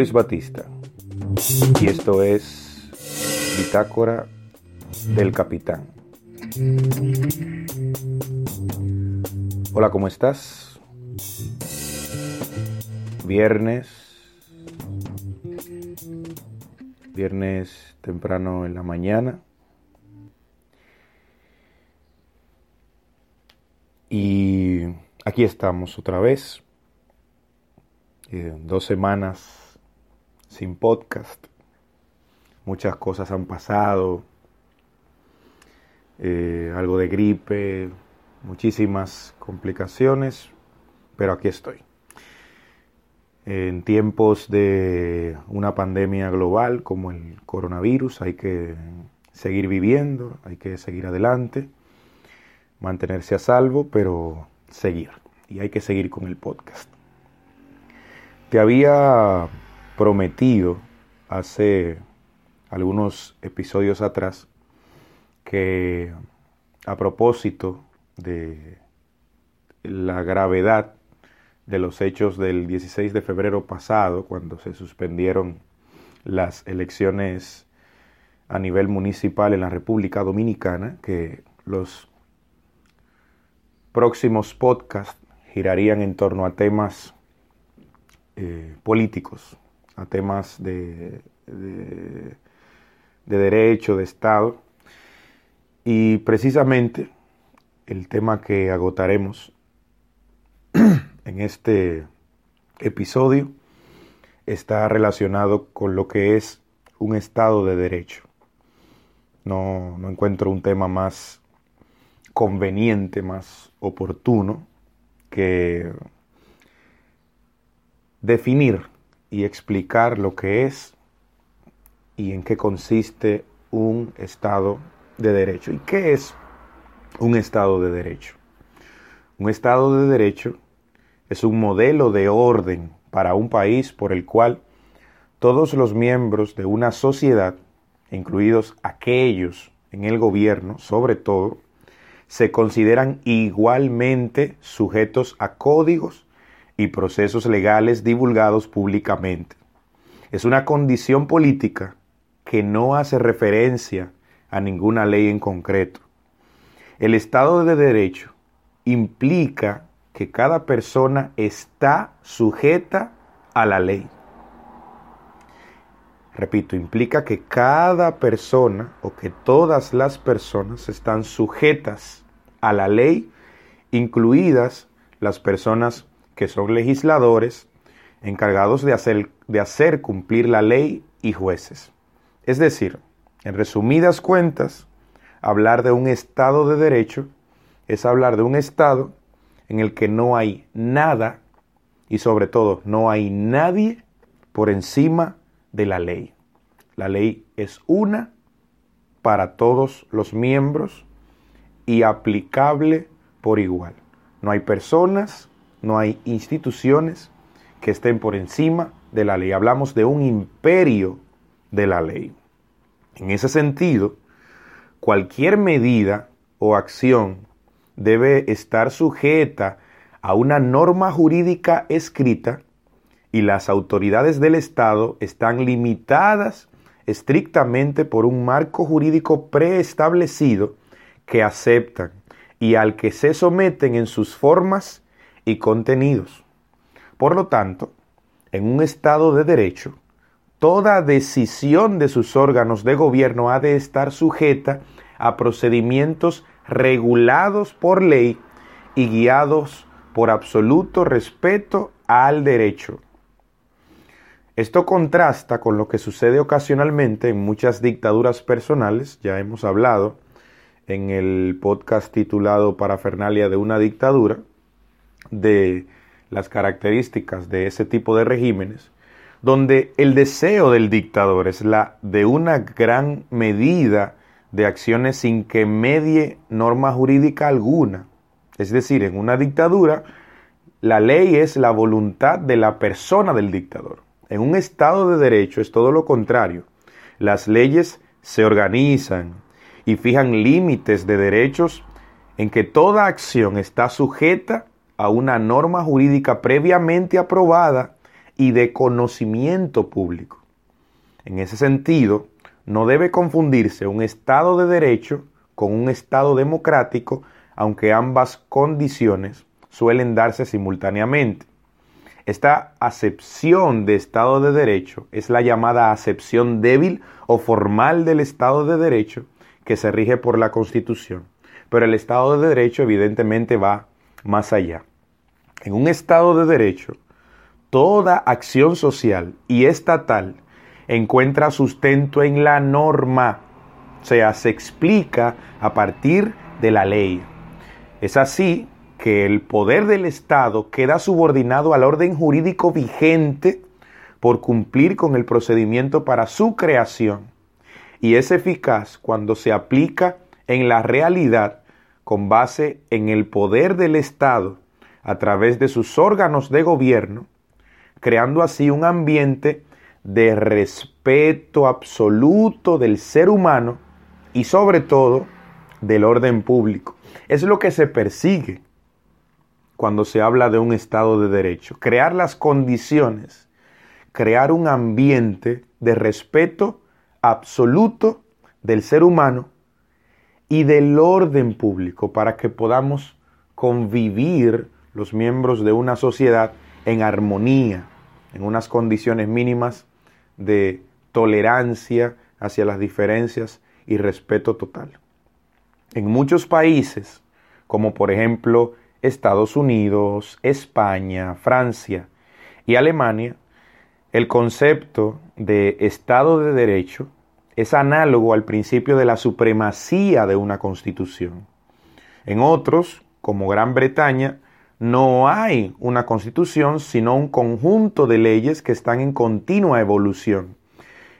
Luis Batista y esto es Bitácora del Capitán. Hola, ¿cómo estás? Viernes. Viernes temprano en la mañana. Y aquí estamos otra vez. Eh, dos semanas sin podcast. Muchas cosas han pasado. Eh, algo de gripe, muchísimas complicaciones, pero aquí estoy. En tiempos de una pandemia global como el coronavirus hay que seguir viviendo, hay que seguir adelante, mantenerse a salvo, pero seguir. Y hay que seguir con el podcast. Te había prometido hace algunos episodios atrás que a propósito de la gravedad de los hechos del 16 de febrero pasado, cuando se suspendieron las elecciones a nivel municipal en la República Dominicana, que los próximos podcasts girarían en torno a temas eh, políticos, a temas de, de, de derecho, de Estado, y precisamente el tema que agotaremos en este episodio está relacionado con lo que es un Estado de Derecho. No, no encuentro un tema más conveniente, más oportuno que definir y explicar lo que es y en qué consiste un Estado de Derecho. ¿Y qué es un Estado de Derecho? Un Estado de Derecho es un modelo de orden para un país por el cual todos los miembros de una sociedad, incluidos aquellos en el gobierno, sobre todo, se consideran igualmente sujetos a códigos y procesos legales divulgados públicamente. Es una condición política que no hace referencia a ninguna ley en concreto. El Estado de Derecho implica que cada persona está sujeta a la ley. Repito, implica que cada persona o que todas las personas están sujetas a la ley, incluidas las personas que son legisladores encargados de hacer, de hacer cumplir la ley y jueces. Es decir, en resumidas cuentas, hablar de un Estado de Derecho es hablar de un Estado en el que no hay nada y sobre todo no hay nadie por encima de la ley. La ley es una para todos los miembros y aplicable por igual. No hay personas, no hay instituciones que estén por encima de la ley. Hablamos de un imperio de la ley. En ese sentido, cualquier medida o acción debe estar sujeta a una norma jurídica escrita y las autoridades del Estado están limitadas estrictamente por un marco jurídico preestablecido que aceptan y al que se someten en sus formas y contenidos. Por lo tanto, en un Estado de Derecho, toda decisión de sus órganos de gobierno ha de estar sujeta a procedimientos regulados por ley y guiados por absoluto respeto al derecho. Esto contrasta con lo que sucede ocasionalmente en muchas dictaduras personales, ya hemos hablado en el podcast titulado Parafernalia de una dictadura, de las características de ese tipo de regímenes, donde el deseo del dictador es la de una gran medida de acciones sin que medie norma jurídica alguna. Es decir, en una dictadura, la ley es la voluntad de la persona del dictador. En un Estado de Derecho es todo lo contrario. Las leyes se organizan y fijan límites de derechos en que toda acción está sujeta a una norma jurídica previamente aprobada y de conocimiento público. En ese sentido, no debe confundirse un Estado de Derecho con un Estado democrático, aunque ambas condiciones suelen darse simultáneamente. Esta acepción de Estado de Derecho es la llamada acepción débil o formal del Estado de Derecho que se rige por la Constitución. Pero el Estado de Derecho evidentemente va más allá. En un Estado de Derecho, toda acción social y estatal encuentra sustento en la norma, o sea, se explica a partir de la ley. Es así que el poder del Estado queda subordinado al orden jurídico vigente por cumplir con el procedimiento para su creación y es eficaz cuando se aplica en la realidad con base en el poder del Estado a través de sus órganos de gobierno, creando así un ambiente de respeto absoluto del ser humano y sobre todo del orden público. Es lo que se persigue cuando se habla de un Estado de Derecho. Crear las condiciones, crear un ambiente de respeto absoluto del ser humano y del orden público para que podamos convivir los miembros de una sociedad en armonía, en unas condiciones mínimas de tolerancia hacia las diferencias y respeto total. En muchos países, como por ejemplo Estados Unidos, España, Francia y Alemania, el concepto de Estado de Derecho es análogo al principio de la supremacía de una constitución. En otros, como Gran Bretaña, no hay una constitución, sino un conjunto de leyes que están en continua evolución.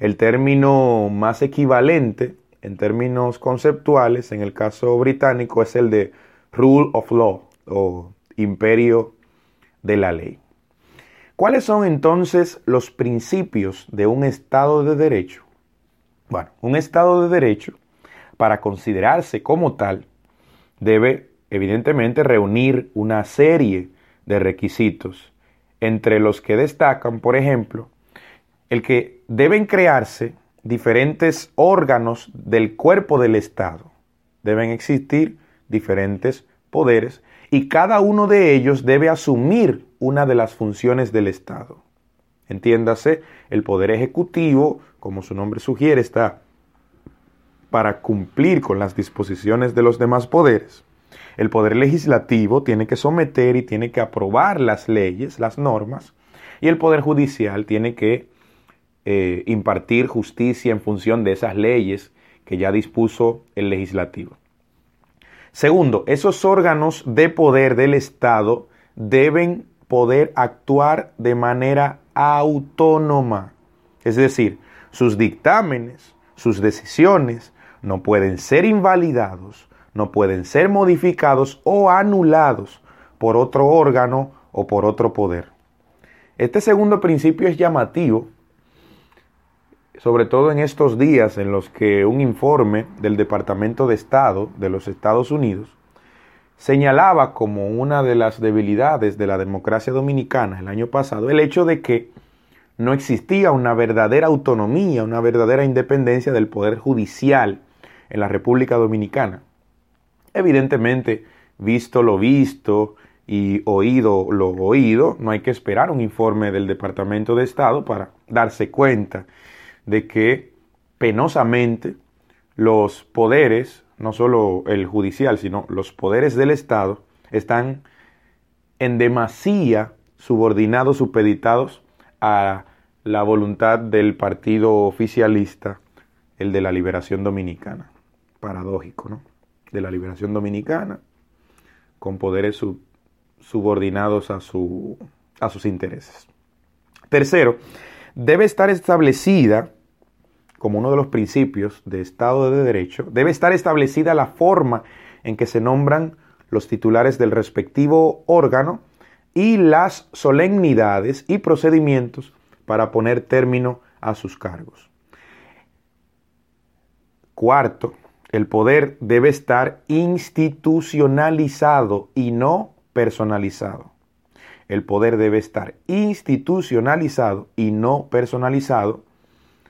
El término más equivalente en términos conceptuales en el caso británico es el de rule of law, o imperio de la ley. ¿Cuáles son entonces los principios de un Estado de Derecho? Bueno, un Estado de Derecho, para considerarse como tal, debe evidentemente reunir una serie de requisitos, entre los que destacan, por ejemplo, el que deben crearse diferentes órganos del cuerpo del Estado. Deben existir diferentes poderes y cada uno de ellos debe asumir una de las funciones del Estado. Entiéndase, el poder ejecutivo, como su nombre sugiere, está para cumplir con las disposiciones de los demás poderes. El poder legislativo tiene que someter y tiene que aprobar las leyes, las normas, y el poder judicial tiene que eh, impartir justicia en función de esas leyes que ya dispuso el legislativo. Segundo, esos órganos de poder del Estado deben poder actuar de manera autónoma. Es decir, sus dictámenes, sus decisiones no pueden ser invalidados, no pueden ser modificados o anulados por otro órgano o por otro poder. Este segundo principio es llamativo sobre todo en estos días en los que un informe del Departamento de Estado de los Estados Unidos señalaba como una de las debilidades de la democracia dominicana el año pasado el hecho de que no existía una verdadera autonomía, una verdadera independencia del Poder Judicial en la República Dominicana. Evidentemente, visto lo visto y oído lo oído, no hay que esperar un informe del Departamento de Estado para darse cuenta de que penosamente los poderes, no solo el judicial, sino los poderes del Estado, están en demasía subordinados, supeditados a la voluntad del partido oficialista, el de la liberación dominicana. Paradójico, ¿no? De la liberación dominicana, con poderes subordinados a, su, a sus intereses. Tercero, debe estar establecida, como uno de los principios de Estado de Derecho, debe estar establecida la forma en que se nombran los titulares del respectivo órgano y las solemnidades y procedimientos para poner término a sus cargos. Cuarto, el poder debe estar institucionalizado y no personalizado. el poder debe estar institucionalizado y no personalizado,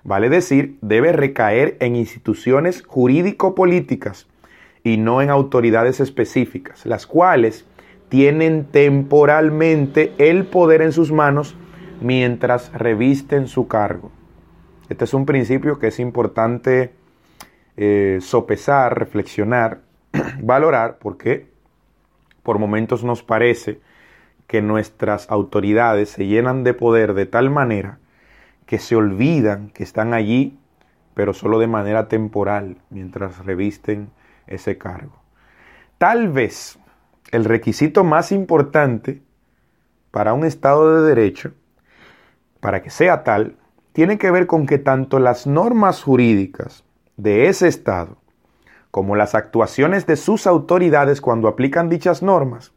vale decir, debe recaer en instituciones jurídico-políticas y no en autoridades específicas, las cuales tienen temporalmente el poder en sus manos mientras revisten su cargo. Este es un principio que es importante eh, sopesar, reflexionar, valorar, porque por momentos nos parece que nuestras autoridades se llenan de poder de tal manera que se olvidan que están allí, pero solo de manera temporal, mientras revisten ese cargo. Tal vez el requisito más importante para un Estado de Derecho, para que sea tal, tiene que ver con que tanto las normas jurídicas de ese Estado como las actuaciones de sus autoridades cuando aplican dichas normas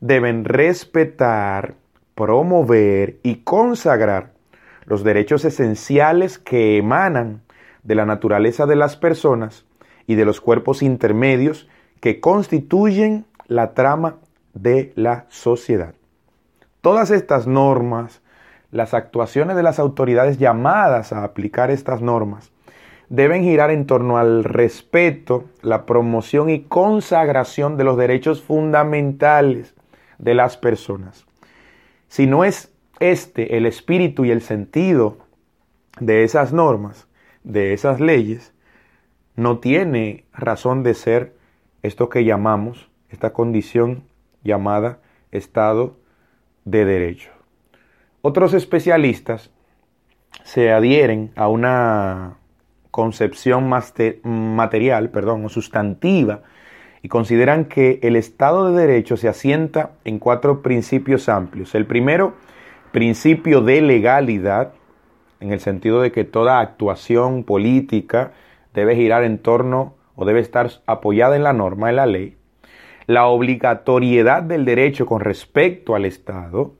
deben respetar, promover y consagrar los derechos esenciales que emanan de la naturaleza de las personas y de los cuerpos intermedios que constituyen la trama de la sociedad. Todas estas normas, las actuaciones de las autoridades llamadas a aplicar estas normas, deben girar en torno al respeto, la promoción y consagración de los derechos fundamentales de las personas. Si no es este el espíritu y el sentido de esas normas, de esas leyes, no tiene razón de ser esto que llamamos, esta condición llamada Estado de Derecho. Otros especialistas se adhieren a una concepción material, perdón, o sustantiva, y consideran que el Estado de Derecho se asienta en cuatro principios amplios. El primero, principio de legalidad, en el sentido de que toda actuación política, debe girar en torno o debe estar apoyada en la norma, de la ley, la obligatoriedad del derecho con respecto al Estado,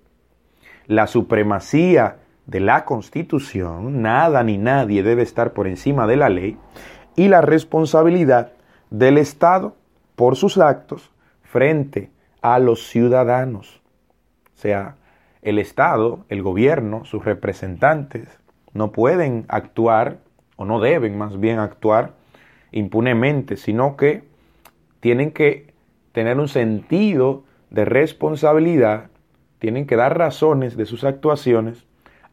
la supremacía de la Constitución, nada ni nadie debe estar por encima de la ley, y la responsabilidad del Estado por sus actos frente a los ciudadanos. O sea, el Estado, el gobierno, sus representantes, no pueden actuar o no deben más bien actuar impunemente, sino que tienen que tener un sentido de responsabilidad, tienen que dar razones de sus actuaciones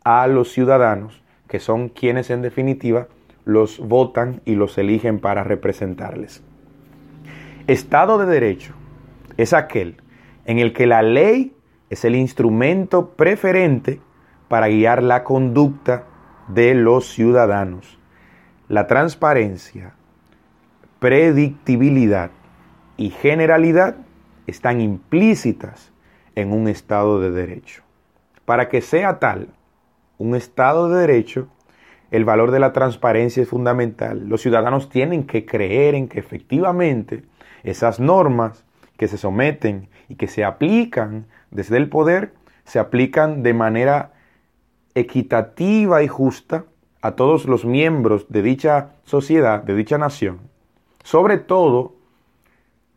a los ciudadanos, que son quienes en definitiva los votan y los eligen para representarles. Estado de Derecho es aquel en el que la ley es el instrumento preferente para guiar la conducta de los ciudadanos la transparencia, predictibilidad y generalidad están implícitas en un Estado de Derecho. Para que sea tal un Estado de Derecho, el valor de la transparencia es fundamental. Los ciudadanos tienen que creer en que efectivamente esas normas que se someten y que se aplican desde el poder, se aplican de manera equitativa y justa a todos los miembros de dicha sociedad, de dicha nación, sobre todo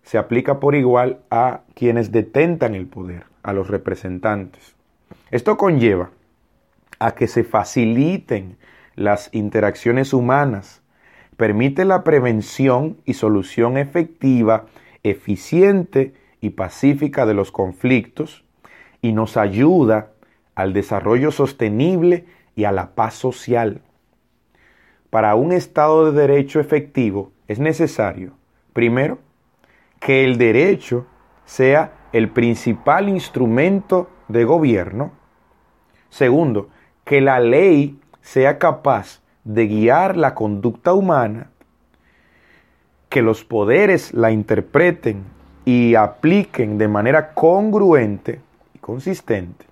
se aplica por igual a quienes detentan el poder, a los representantes. Esto conlleva a que se faciliten las interacciones humanas, permite la prevención y solución efectiva, eficiente y pacífica de los conflictos y nos ayuda al desarrollo sostenible y a la paz social para un Estado de Derecho efectivo es necesario, primero, que el derecho sea el principal instrumento de gobierno. Segundo, que la ley sea capaz de guiar la conducta humana, que los poderes la interpreten y apliquen de manera congruente y consistente.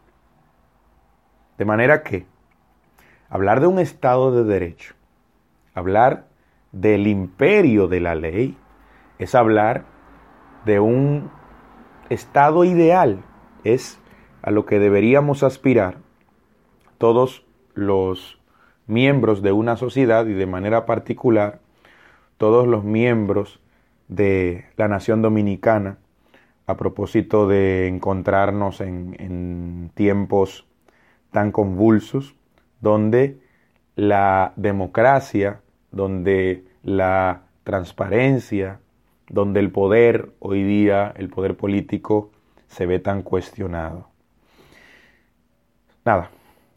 De manera que hablar de un Estado de Derecho Hablar del imperio de la ley es hablar de un estado ideal, es a lo que deberíamos aspirar todos los miembros de una sociedad y de manera particular todos los miembros de la nación dominicana a propósito de encontrarnos en, tiempos tan convulsos donde la democracia, donde la transparencia, donde el poder hoy día, el poder político, se ve tan cuestionado. Nada,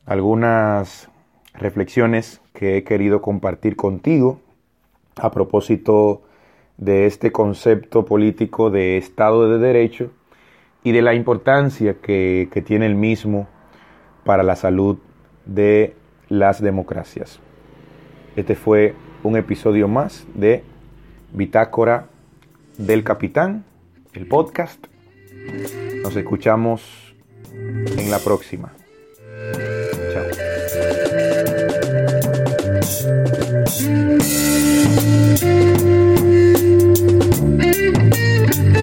algunas reflexiones que he querido compartir contigo a propósito de este concepto político de Estado de Derecho y de la importancia que, que tiene el mismo para la salud de las democracias. Este fue un episodio más de Bitácora del Capitán, el podcast. Nos escuchamos en la próxima. Podcast.